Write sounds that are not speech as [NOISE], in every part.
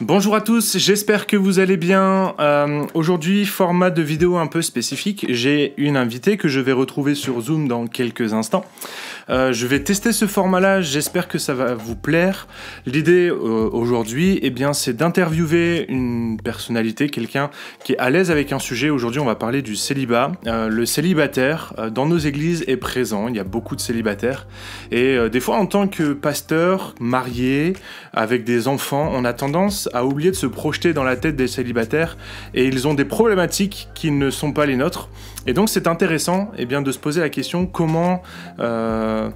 Bonjour à tous, j'espère que vous allez bien. Euh, Aujourd'hui, format de vidéo un peu spécifique. J'ai une invitée que je vais retrouver sur Zoom dans quelques instants. Euh, je vais tester ce format-là, j'espère que ça va vous plaire. L'idée euh, aujourd'hui, eh bien, c'est d'interviewer une personnalité, quelqu'un qui est à l'aise avec un sujet. Aujourd'hui, on va parler du célibat. Le célibataire, dans nos églises, est présent. Il y a beaucoup de célibataires. Et des fois, en tant que pasteur, marié, avec des enfants, on a tendance à oublier de se projeter dans la tête des célibataires et ils ont des problématiques qui ne sont pas les nôtres. Et donc c'est intéressant eh bien, de se poser la question comment, euh,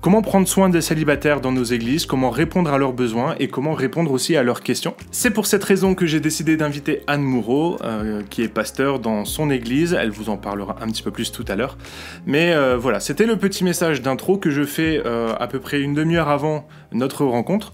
comment prendre soin des célibataires dans nos églises, comment répondre à leurs besoins et comment répondre aussi à leurs questions. C'est pour cette raison que j'ai décidé d'inviter Anne Moureau, euh, qui est pasteur dans son église. Elle vous en parlera un petit peu plus tout à l'heure. Mais euh, voilà, c'était le petit message d'intro que je fais à peu près une demi-heure avant notre rencontre.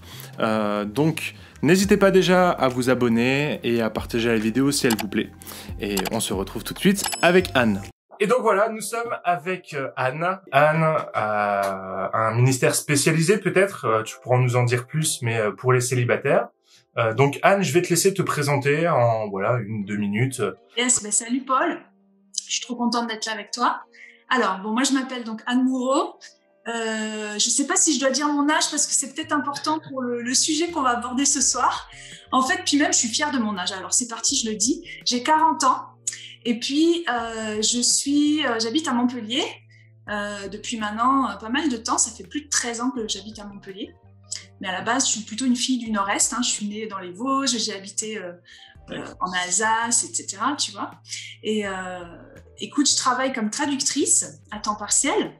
Donc N'hésitez pas déjà à vous abonner et à partager la vidéo si elle vous plaît. Et on se retrouve tout de suite avec Anne. Et donc voilà, nous sommes avec euh, Anne. Anne a un ministère spécialisé peut-être, euh, tu pourras nous en dire plus, mais euh, pour les célibataires. Donc Anne, je vais te laisser te présenter en voilà une deux minutes. Yes, ben salut Paul. Je suis trop contente d'être là avec toi. Alors, bon, moi je m'appelle donc Anne Moureau. Euh, je ne sais pas si je dois dire mon âge parce que c'est peut-être important pour le, le sujet qu'on va aborder ce soir. En fait, puis même, je suis fière de mon âge. Alors, c'est parti, je le dis. J'ai 40 ans et puis euh, je suis, euh, j'habite à Montpellier depuis maintenant pas mal de temps. Ça fait plus de 13 ans que j'habite à Montpellier. Mais à la base, je suis plutôt une fille du Nord-Est. Hein. Je suis née dans les Vosges, j'ai habité en Alsace, etc. Tu vois. Et écoute, je travaille comme traductrice à temps partiel.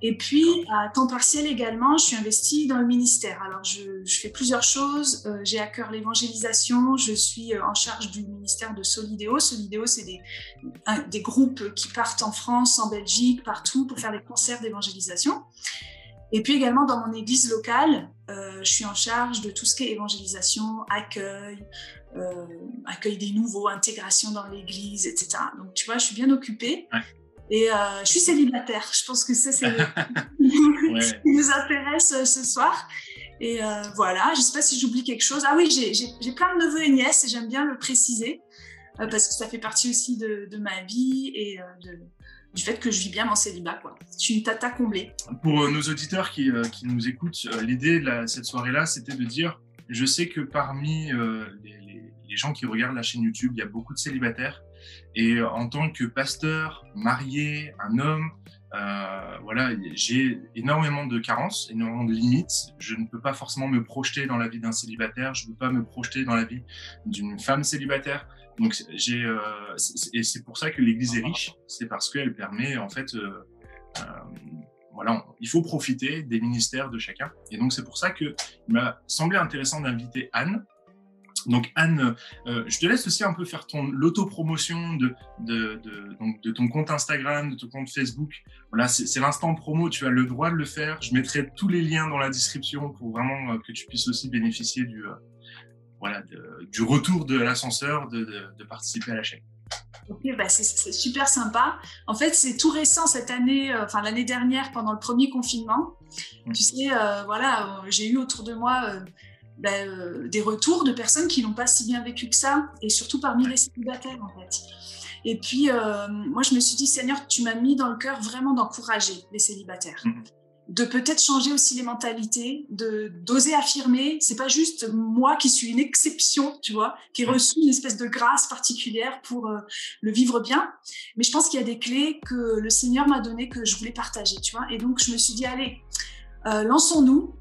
Et puis, à temps partiel également, je suis investie dans le ministère. Alors, je, fais plusieurs choses. Euh, J'ai à cœur l'évangélisation. Je suis euh, en charge du ministère de Solidéo. Solidéo, c'est des, groupes qui partent en France, en Belgique, partout pour faire des concerts d'évangélisation. Et puis également dans mon église locale, euh, je suis en charge de tout ce qui est évangélisation, accueil, accueil des nouveaux, intégration dans l'église, etc. Donc tu vois, je suis bien occupée. Ouais. Et euh, je suis célibataire. Je pense que ça, c'est [LAUGHS] [LAUGHS] ce qui nous intéresse euh, ce soir. Et euh, voilà, je ne sais pas si j'oublie quelque chose. Ah oui, j'ai- plein de neveux et nièces et j'aime bien le préciser euh, parce que ça fait partie aussi de, de ma vie et de- du fait que je vis bien mon célibat. Quoi. Je suis une tata comblée. Pour nos auditeurs qui, qui nous écoutent, l'idée de cette soirée-là, c'était de dire, je sais que parmi les, les- les gens qui regardent la chaîne YouTube, il y a beaucoup de célibataires. Et euh, en tant que pasteur, marié, un homme, euh, voilà, j'ai énormément de carences, énormément de limites. Je ne peux pas forcément me projeter dans la vie d'un célibataire. Je ne peux pas me projeter dans la vie d'une femme célibataire. Donc j'ai, euh, et c'est pour ça que l'Église est riche. C'est parce qu'elle permet en fait voilà, il faut profiter des ministères de chacun. Et donc c'est pour ça que il m'a semblé intéressant d'inviter Anne. Donc Anne, euh, je te laisse aussi un peu faire ton l'autopromotion de, de, de, donc de ton compte Instagram, de ton compte Facebook. Voilà, c'est l'instant promo, tu as le droit de le faire. Je mettrai tous les liens dans la description pour vraiment euh, que tu puisses aussi bénéficier du, euh, voilà, du retour de l'ascenseur, de, participer à la chaîne. Ok, bah c'est super sympa. En fait, c'est tout récent cette année, euh, enfin l'année dernière, pendant le premier confinement. Mm. Tu sais, euh, voilà, euh, j'ai eu autour de moi ben, euh, des retours de personnes qui n'ont pas si bien vécu que ça, et surtout parmi les célibataires en fait. Et puis, euh, moi, je me suis dit, Seigneur, tu m'as mis dans le cœur vraiment d'encourager les célibataires. Mhm. De peut-être changer aussi les mentalités, de d'oser affirmer. C'est pas juste moi qui suis une exception, tu vois, qui ai Mhm. reçu une espèce de grâce particulière pour euh, le vivre bien. Mais je pense qu'il y a des clés que le Seigneur m'a données que je voulais partager, tu vois. Et donc, je me suis dit, allez, euh, lançons-nous.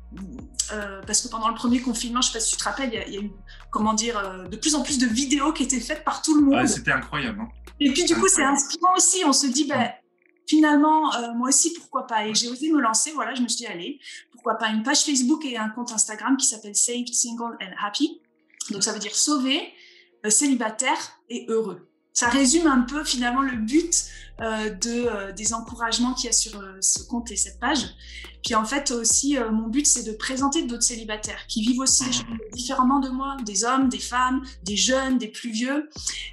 Euh, parce que pendant le premier confinement, je sais pas si tu te rappelles, il y a, il y a eu, comment dire, euh, de plus en plus de vidéos qui étaient faites par tout le monde. Ouais, C'était incroyable. Hein Et puis du coup, c'est inspirant aussi. On se dit, ben, finalement, moi aussi, pourquoi pas Et j'ai osé me lancer. Voilà, je me suis dit, allez, pourquoi pas une page Facebook et un compte Instagram qui s'appelle Saved, Single and Happy. Donc ça veut dire sauver, euh, célibataire et heureux. Ça résume un peu finalement le but euh, de, euh, des encouragements qu'il y a sur euh, ce compte et cette page. Puis en fait aussi, mon but c'est de présenter d'autres célibataires qui vivent aussi les choses différemment de moi, des hommes, des femmes, des jeunes, des plus vieux.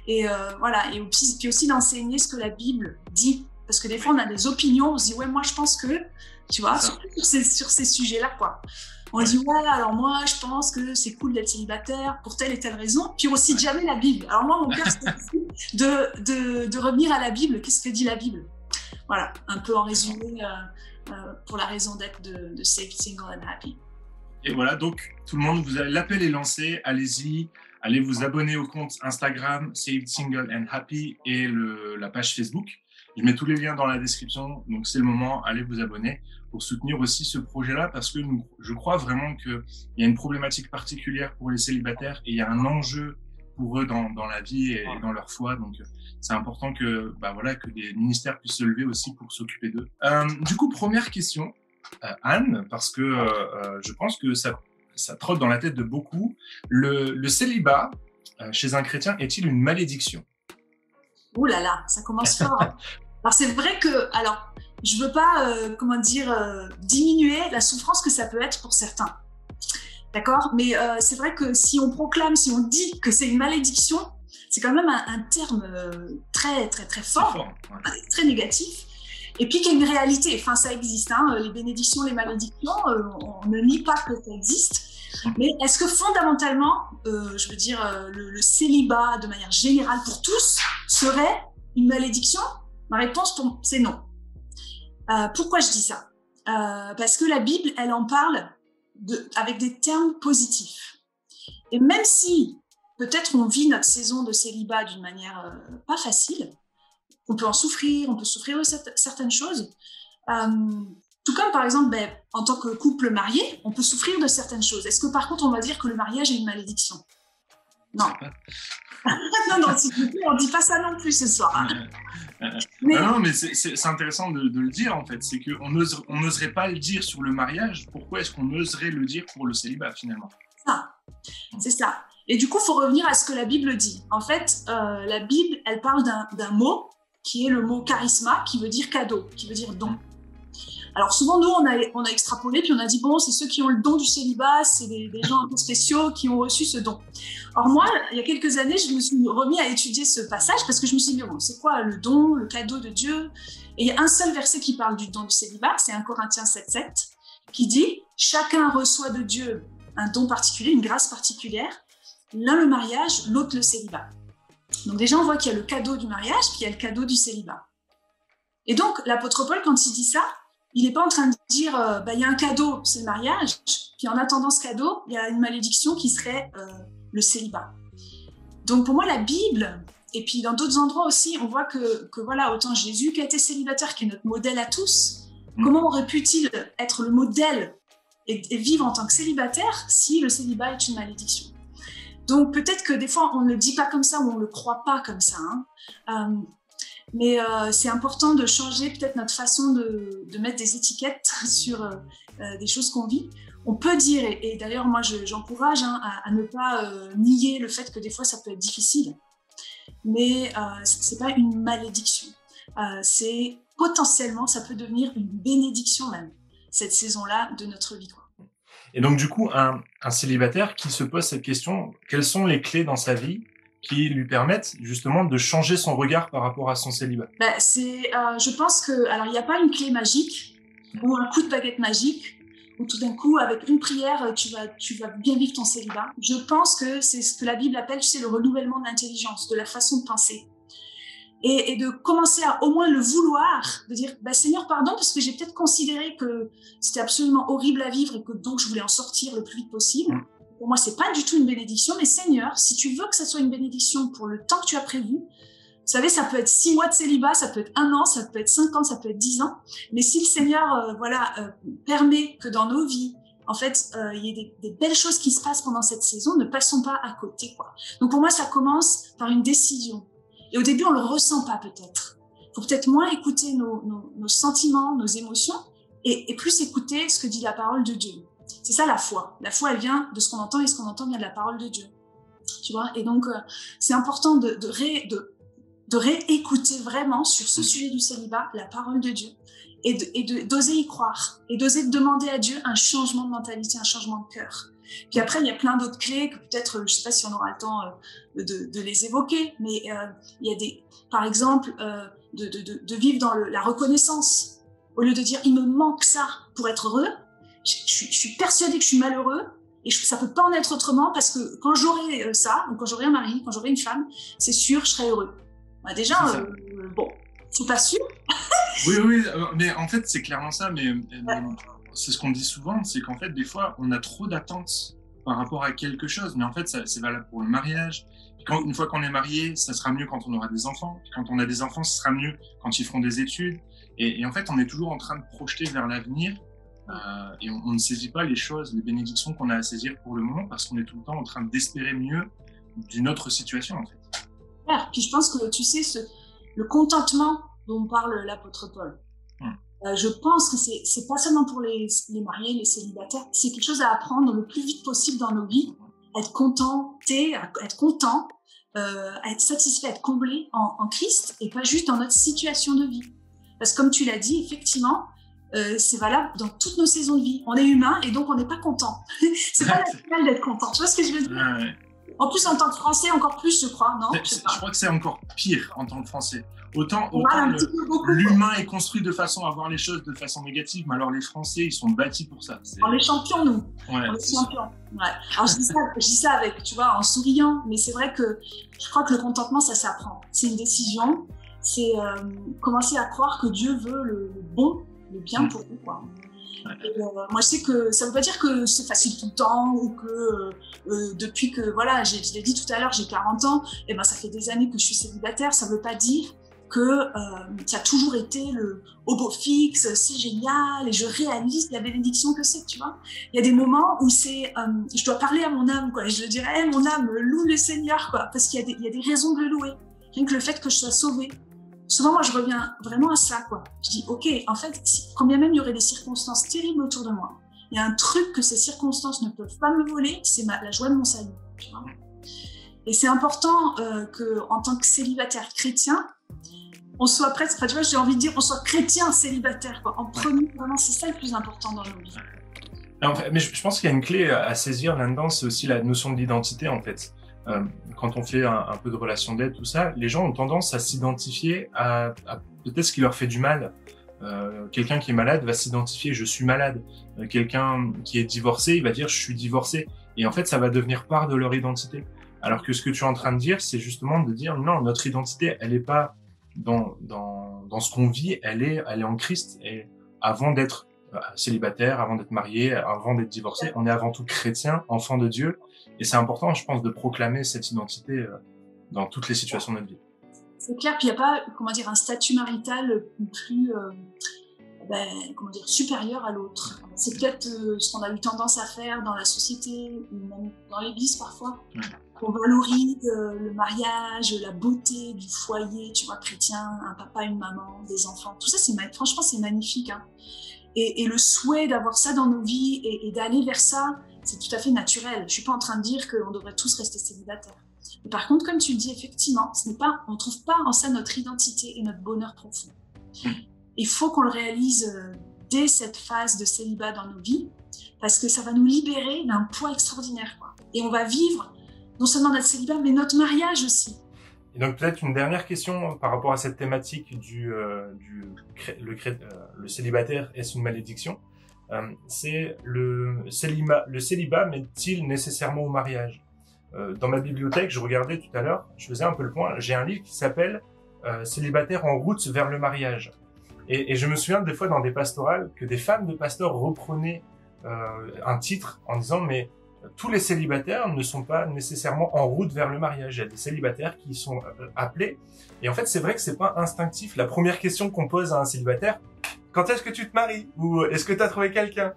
Et voilà, et puis, puis aussi d'enseigner ce que la Bible dit. Parce que des fois on a des opinions, on se dit ouais moi je pense que, tu vois, sur, ces, sur ces sujets-là, quoi. On dit, ouais, alors moi, je pense que c'est cool d'être célibataire pour telle et telle raison. Puis on cite jamais la Bible. Alors moi, mon cœur, c'est [LAUGHS] de, de, de, revenir à la Bible. Qu'est-ce que dit la Bible? Voilà, un peu en résumé, euh, euh, pour la raison d'être de, de Safe, Single and Happy. Et voilà, donc tout le monde, vous l'appel est lancé. Allez-y, allez vous abonner au compte Instagram Saved Single and Happy et le, la page Facebook. Je mets tous les liens dans la description, donc c'est le moment, allez vous abonner pour soutenir aussi ce projet-là parce que nous, je crois vraiment qu'il y a une problématique particulière pour les célibataires et il y a un enjeu pour eux dans, dans la vie et dans leur foi. Donc c'est important que, bah voilà, que des ministères puissent se lever aussi pour s'occuper d'eux. Euh, du coup, première question, euh, Anne, parce que euh, euh, je pense que ça, ça trotte dans la tête de beaucoup. Le, le célibat euh, chez un chrétien est-il une malédiction? Ouh là là, ça commence fort. [LAUGHS] Alors c'est vrai que, alors, je veux pas, euh, comment dire, euh, diminuer la souffrance que ça peut être pour certains. D'accord? Mais euh, c'est vrai que si on proclame, si on dit que c'est une malédiction, c'est quand même un, un terme très, très, très fort, fort ouais. très négatif. Et puis qu'il y a une réalité. Enfin, ça existe. Hein, les bénédictions, les malédictions, on ne nie pas que ça existe. Mais est-ce que fondamentalement, je veux dire, le, le, célibat de manière générale pour tous serait une malédiction? Ma réponse, c'est non. Euh, pourquoi je dis ça? Euh, Parce que la Bible, elle en parle avec des termes positifs. Et même si peut-être on vit notre saison de célibat d'une manière euh, pas facile, on peut en souffrir, on peut souffrir de certaines choses. Tout comme par exemple, ben, en tant que couple marié, on peut souffrir de certaines choses. Est-ce que par contre on va dire que le mariage est une malédiction? Non. [LAUGHS] non, non, on ne dit pas ça non plus ce soir. Mais... Non, non, mais c'est intéressant de, de, le dire en fait. C'est qu'on n'oserait pas le dire sur le mariage. Pourquoi est-ce qu'on oserait le dire pour le célibat finalement? Ça. C'est ça. Et du coup, il faut revenir à ce que la Bible dit. En fait, euh, la Bible, elle parle d'un mot qui est le mot charisma, qui veut dire cadeau, qui veut dire don. Alors souvent, nous, on a, extrapolé, puis on a dit, bon, c'est ceux qui ont le don du célibat, c'est des, gens un peu spéciaux qui ont reçu ce don. Or moi, il y a quelques années, je me suis remis à étudier ce passage parce que je me suis dit, bon, c'est quoi le don, le cadeau de Dieu? Et il y a un seul verset qui parle du don du célibat, c'est 1 Corinthiens 7, 7, qui dit, chacun reçoit de Dieu un don particulier, une grâce particulière, l'un le mariage, l'autre le célibat. Donc déjà, on voit qu'il y a le cadeau du mariage, puis il y a le cadeau du célibat. Et donc, l'apôtre Paul, quand il dit ça, il n'est pas en train de dire, euh, bah, il y a un cadeau, c'est le mariage, puis en attendant ce cadeau, il y a une malédiction qui serait euh, le célibat. Donc pour moi, la Bible, et puis dans d'autres endroits aussi, on voit que, que, voilà, autant Jésus qui a été célibataire, qui est notre modèle à tous, mmh. comment aurait pu-il être le modèle et, et, vivre en tant que célibataire si le célibat est une malédiction? Donc peut-être que des fois, on ne le dit pas comme ça ou on ne le croit pas comme ça. Hein. Euh, mais euh, c'est important de changer peut-être notre façon de, mettre des étiquettes [LAUGHS] sur euh, des choses qu'on vit. On peut dire, et, d'ailleurs moi j'encourage je, hein, à, ne pas euh, nier le fait que des fois ça peut être difficile, mais euh, c'est pas une malédiction. Euh, c'est potentiellement, ça peut devenir une bénédiction même, cette saison-là de notre vie. Et donc du coup, un célibataire qui se pose cette question, quelles sont les clés dans sa vie qui lui permettent justement de changer son regard par rapport à son célibat bah, c'est, euh, Je pense que, alors il n'y a pas une clé magique ou un coup de baguette magique où tout d'un coup, avec une prière, tu vas, tu vas bien vivre ton célibat. Je pense que c'est ce que la Bible appelle, c'est le renouvellement de l'intelligence, de la façon de penser. Et, et, de commencer à au moins le vouloir, de dire bah, Seigneur, pardon, parce que j'ai peut-être considéré que c'était absolument horrible à vivre et que donc je voulais en sortir le plus vite possible. Pour moi, c'est pas du tout une bénédiction, mais Seigneur, si tu veux que ça soit une bénédiction pour le temps que tu as prévu, vous savez, ça peut être six mois de célibat, ça peut être un an, ça peut être cinq ans, ça peut être dix ans. Mais si le Seigneur, euh, voilà, euh, permet que dans nos vies, en fait, euh, il y ait des, belles choses qui se passent pendant cette saison, ne passons pas à côté. Donc pour moi, ça commence par une décision. Et au début, on le ressent pas peut-être. Faut peut-être moins écouter nos, sentiments, nos émotions, et plus écouter ce que dit la parole de Dieu. C'est ça la foi. La foi, elle vient de ce qu'on entend et ce qu'on entend vient de la parole de Dieu. Tu vois? Et donc, euh, c'est important de, de, ré, réécouter vraiment sur ce sujet du célibat la parole de Dieu et d'oser y croire et d'oser demander à Dieu un changement de mentalité, un changement de cœur. Puis après, il y a plein d'autres clés que peut-être, je sais pas si on aura le temps euh, de, les évoquer, mais euh, il y a des, par exemple, de, vivre dans la reconnaissance au lieu de dire il me manque ça pour être heureux, je, je, je suis persuadée que je suis malheureux et je, ça peut pas en être autrement parce que quand j'aurai euh, ça, ou quand j'aurai un mari, quand j'aurai une femme, c'est sûr, je serai heureux. Bah, déjà, euh, bon, c'est pas sûr. oui, oui, euh, mais en fait, c'est clairement ça. Mais, mais c'est ce qu'on dit souvent, c'est qu'en fait, des fois, on a trop d'attentes par rapport à quelque chose. Mais en fait, c'est valable pour le mariage. Quand, une fois qu'on est marié, ça sera mieux quand on aura des enfants. Quand on a des enfants, ce sera mieux quand ils feront des études. Et, et en fait, on est toujours en train de projeter vers l'avenir euh, et on, on, ne saisit pas les choses, les bénédictions qu'on a à saisir pour le moment parce qu'on est tout le temps en train d'espérer mieux d'une autre situation en fait. Ouais, puis je pense que tu sais, ce, le contentement dont parle l'apôtre Paul, hum. euh, je pense que c'est pas seulement pour les, les mariés, les célibataires, c'est quelque chose à apprendre le plus vite possible dans nos vies, être contenté, être content, euh, être satisfait, être comblé en, en Christ et pas juste dans notre situation de vie. Parce que comme tu l'as dit, effectivement, euh, c'est valable dans toutes nos saisons de vie. On est humain et donc on n'est pas content. [LAUGHS] c'est pas naturel d'être content. Tu vois ce que je veux dire? Ouais. En plus, en tant que Français, encore plus, je crois, non? Je, je, crois que c'est encore pire en tant que Français. Autant, autant l'humain est construit de façon à voir les choses de façon négative, mais alors les Français, ils sont bâtis pour ça. On est champions, nous. Ouais, on est champions. Ouais. Alors je dis, ça, je dis ça avec, tu vois, en souriant, mais c'est vrai que je crois que le contentement, ça s'apprend. C'est une décision. C'est euh, commencer à croire que Dieu veut le bon le bien mm. pour vous. Quoi. Et, euh, moi, je sais que ça ne veut pas dire que c'est facile tout le temps ou que euh, euh depuis que, voilà, je l'ai dit tout à l'heure, j'ai 40 ans, et ben ça fait des années que je suis célibataire. Ça ne veut pas dire que euh, ça a toujours été le hobo fixe, c'est génial, et je réalise la bénédiction que c'est, tu vois. Il y a des moments où c'est, euh, je dois parler à mon âme, quoi, et je dirais, hey, mon âme, loue le Seigneur, quoi, parce qu'il y, y, a des raisons de le louer. Rien que le fait que je sois sauvée, souvent, moi, je reviens vraiment à ça, quoi. Je dis, OK, en fait, quand bien même il y aurait des circonstances terribles autour de moi, il y a un truc que ces circonstances ne peuvent pas me voler, c'est la joie de mon salut. Tu vois Et c'est important euh, que, en tant que célibataire chrétien, on soit presque, enfin, tu vois, j'ai envie de dire, on soit chrétien célibataire, quoi. En premier, vraiment, c'est ça le plus important dans nos vies. En fait, mais je pense qu'il y a une clé à saisir là-dedans, c'est aussi la notion de l'identité, en fait. Euh, quand on fait un, peu de relation d'aide, tout ça, les gens ont tendance à s'identifier à, à peut-être ce qui leur fait du mal. Euh, quelqu'un qui est malade va s'identifier je suis malade. Euh, quelqu'un qui est divorcé, il va dire je suis divorcé. Et en fait, ça va devenir part de leur identité. Alors que ce que tu es en train de dire, c'est justement de dire non, notre identité, elle n'est pas dans, dans, dans ce qu'on vit, elle est, elle est en Christ. Et avant d'être euh, célibataire, avant d'être marié, avant d'être divorcé, on est avant tout chrétien, enfant de Dieu. Et c'est important, je pense, de proclamer cette identité euh, dans toutes les situations de notre vie. C'est clair, puis il n'y a pas, comment dire, un statut marital plus, euh, ben, comment dire, supérieur à l'autre. C'est peut-être euh, ce qu'on a eu tendance à faire dans la société, ou même dans l'église parfois. On valorise euh, le mariage, la beauté du foyer, tu vois, chrétien, un papa, une maman, des enfants. Tout ça, c'est franchement, c'est magnifique. Hein. Et, et, le souhait d'avoir ça dans nos vies et, et d'aller vers ça, c'est tout à fait naturel. Je suis pas en train de dire qu'on devrait tous rester célibataires. Mais par contre, comme tu le dis, effectivement, ce n'est pas, on trouve pas en ça notre identité et notre bonheur profond. Il faut qu'on le réalise euh, dès cette phase de célibat dans nos vies, parce que ça va nous libérer d'un poids extraordinaire. Quoi. Et on va vivre non seulement notre célibat, mais notre mariage aussi. Et donc peut-être une dernière question par rapport à cette thématique du, euh, du le, euh, le célibataire est-ce une malédiction? euh, c'est le célibat, le célibat mène-t-il nécessairement au mariage euh, Dans ma bibliothèque, je regardais tout à l'heure, je faisais un peu le point, j'ai un livre qui s'appelle euh, Célibataire en route vers le mariage. Et, et, je me souviens des fois dans des pastorales que des femmes de pasteurs reprenaient un titre en disant mais tous les célibataires ne sont pas nécessairement en route vers le mariage. Il y a des célibataires qui sont appelés. Et en fait, c'est vrai que c'est pas instinctif. La première question qu'on pose à un célibataire, quand est-ce que tu te maries Ou est-ce que tu as trouvé quelqu'un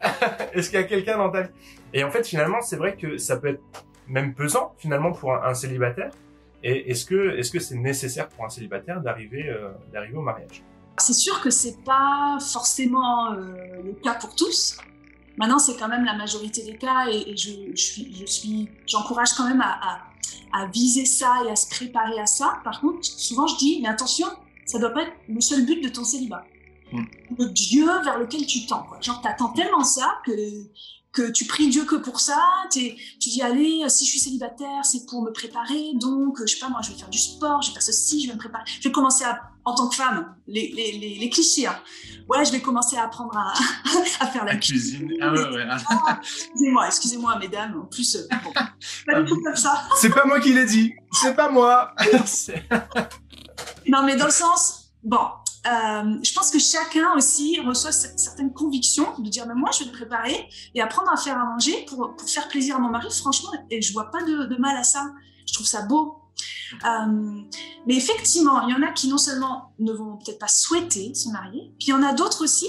[LAUGHS] Est-ce qu'il y a quelqu'un dans ta vie Et en fait, finalement, c'est vrai que ça peut être même pesant, finalement, pour un, un célibataire. Et est-ce que est-ce que c'est nécessaire pour un célibataire d'arriver euh, d'arriver au mariage C'est sûr que c'est pas forcément euh, le cas pour tous. Maintenant, c'est quand même la majorité des cas, et, et je, je, suis je suis j'encourage quand même à, à, à viser ça et à se préparer à ça. Par contre, souvent je dis, mais attention, ça doit pas être le seul but de ton célibat. Le Dieu vers lequel tu tends. Quoi. Genre, t'attends tellement ça que, que tu pries Dieu que pour ça. tu dis, allez, si je suis célibataire, c'est pour me préparer. Donc, je sais pas, moi, je vais faire du sport, je vais faire ceci, je vais me préparer. Je vais commencer à, en tant que femme, les, les, les, clichés. Hein. Ouais, je vais commencer à apprendre à, [LAUGHS] à faire la, cuisine. Ah ouais, ouais. Ah, excusez-moi, excusez-moi, mesdames. En plus, euh, pas du tout comme ça. C'est pas moi qui l'ai dit. C'est pas moi. [LAUGHS] non, mais dans le sens, bon, euh, je pense que chacun aussi reçoit certaines convictions de dire mais moi je vais me préparer et apprendre à faire à manger pour, faire plaisir à mon mari. Franchement et je vois pas de, mal à ça. Je trouve ça beau. Euh, mais effectivement il y en a qui non seulement ne vont peut-être pas souhaiter se marier puis il y en a d'autres aussi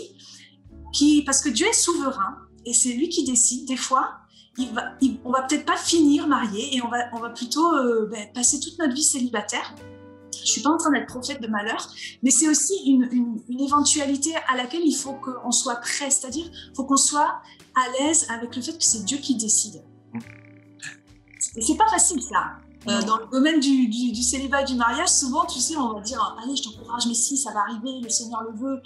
qui parce que Dieu est souverain et c'est lui qui décide des fois il va, on va peut-être pas finir marié et on va, on va plutôt euh, ben, passer toute notre vie célibataire je suis pas en train d'être prophète de malheur, mais c'est aussi une, éventualité à laquelle il faut qu'on soit prêt, c'est-à-dire faut qu'on soit à l'aise avec le fait que c'est Dieu qui décide. Et c'est pas facile ça. Euh, dans le domaine du, du, célibat et du mariage, souvent, tu sais, on va dire Allez, je t'encourage, mais si, ça va arriver, le Seigneur le veut.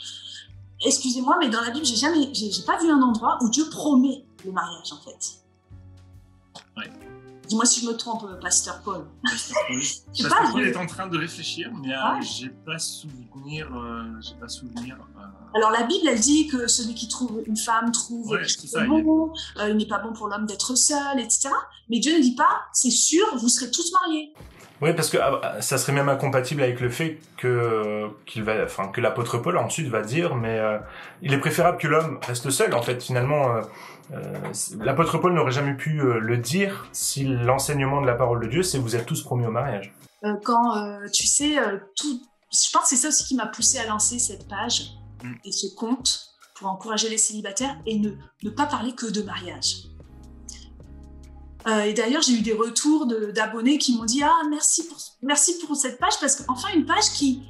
Excusez-moi, mais dans la Bible, j'ai jamais, j'ai pas vu un endroit où Dieu promet le mariage, en fait. Dis-moi si je me trompe, euh, Pasteur Paul. Pasteur Paul. Pasteur Paul est en train de réfléchir, mais euh, ah. j'ai pas souvenir. Euh, j'ai pas souvenir. Alors la Bible, elle dit que celui qui trouve une femme trouve ouais, ça, bon. Il n'est pas bon pour l'homme d'être seul, etc. Mais Dieu ne dit pas, c'est sûr, vous serez tous mariés. Oui, parce que ah, ça serait même incompatible avec le fait que qu'il va, enfin que l'apôtre Paul ensuite va dire, mais il est préférable que l'homme reste seul. En fait, finalement, euh, l'apôtre Paul n'aurait jamais pu euh, le dire si l'enseignement de la parole de Dieu, c'est vous êtes tous promis au mariage. Euh, quand tu sais, tout, je pense que c'est ça aussi qui m'a poussé à lancer cette page mm. et ce compte pour encourager les célibataires et ne, ne pas parler que de mariage. Et d'ailleurs, j'ai eu des retours d'abonnés qui m'ont dit Ah, merci pour, cette page, parce qu'enfin, une page qui,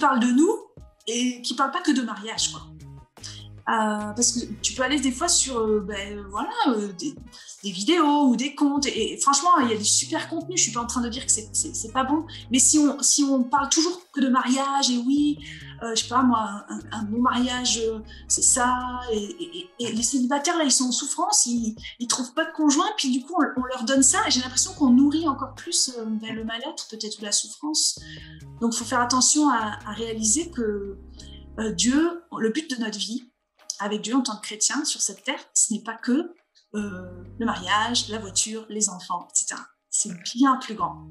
parle de nous et qui parle pas que de mariage. Euh, parce que tu peux aller des fois sur euh, ben, voilà, euh, des, vidéos ou des comptes, et, franchement, il y a des super contenus. Je suis pas en train de dire que c'est pas bon, mais si on, si on parle toujours que de mariage, et oui, je sais pas moi, un, bon mariage, c'est ça, et, les célibataires là, ils sont en souffrance, ils, ils trouvent pas de conjoint, puis du coup, on, leur donne ça, et j'ai l'impression qu'on nourrit encore plus ben, le mal-être, peut-être, ou la souffrance. Donc, faut faire attention à réaliser que Dieu, le but de notre vie, avec Dieu en tant que chrétien sur cette terre, ce n'est pas que euh, le mariage, la voiture, les enfants, etc. C'est bien plus grand.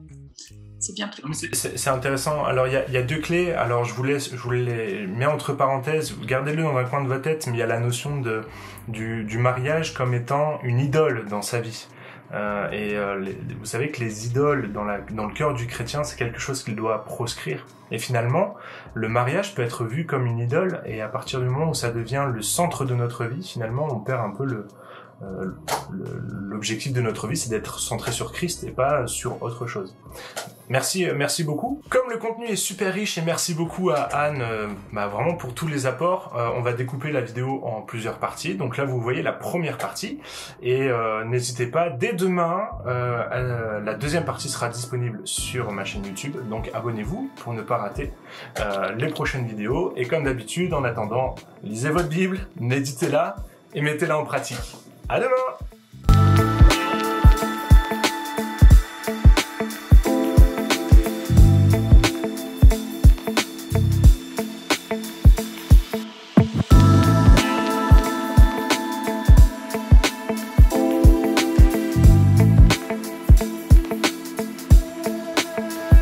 C'est bien plus grand. C'est intéressant. Alors, il y, a, deux clés. Alors, je vous, laisse, je vous les mets entre parenthèses. Gardez-le dans un coin de votre tête, mais il y a la notion de, du mariage comme étant une idole dans sa vie. Euh, et euh, vous savez que les idoles dans, la, dans le cœur du chrétien, c'est quelque chose qu'il doit proscrire. Et finalement, le mariage peut être vu comme une idole, et à partir du moment où ça devient le centre de notre vie, finalement, on perd un peu le, euh, l'objectif de notre vie, c'est d'être centré sur Christ et pas sur autre chose. Merci, euh, merci beaucoup. Comme le contenu est super riche et merci beaucoup à Anne, euh, bah, vraiment pour tous les apports. on va découper la vidéo en plusieurs parties. Donc là, vous voyez la première partie et n'hésitez pas. Dès demain, la deuxième partie sera disponible sur ma chaîne YouTube. Donc abonnez-vous pour ne pas rater les prochaines vidéos. Et comme d'habitude, en attendant, lisez votre Bible, méditez-la et mettez-la en pratique. À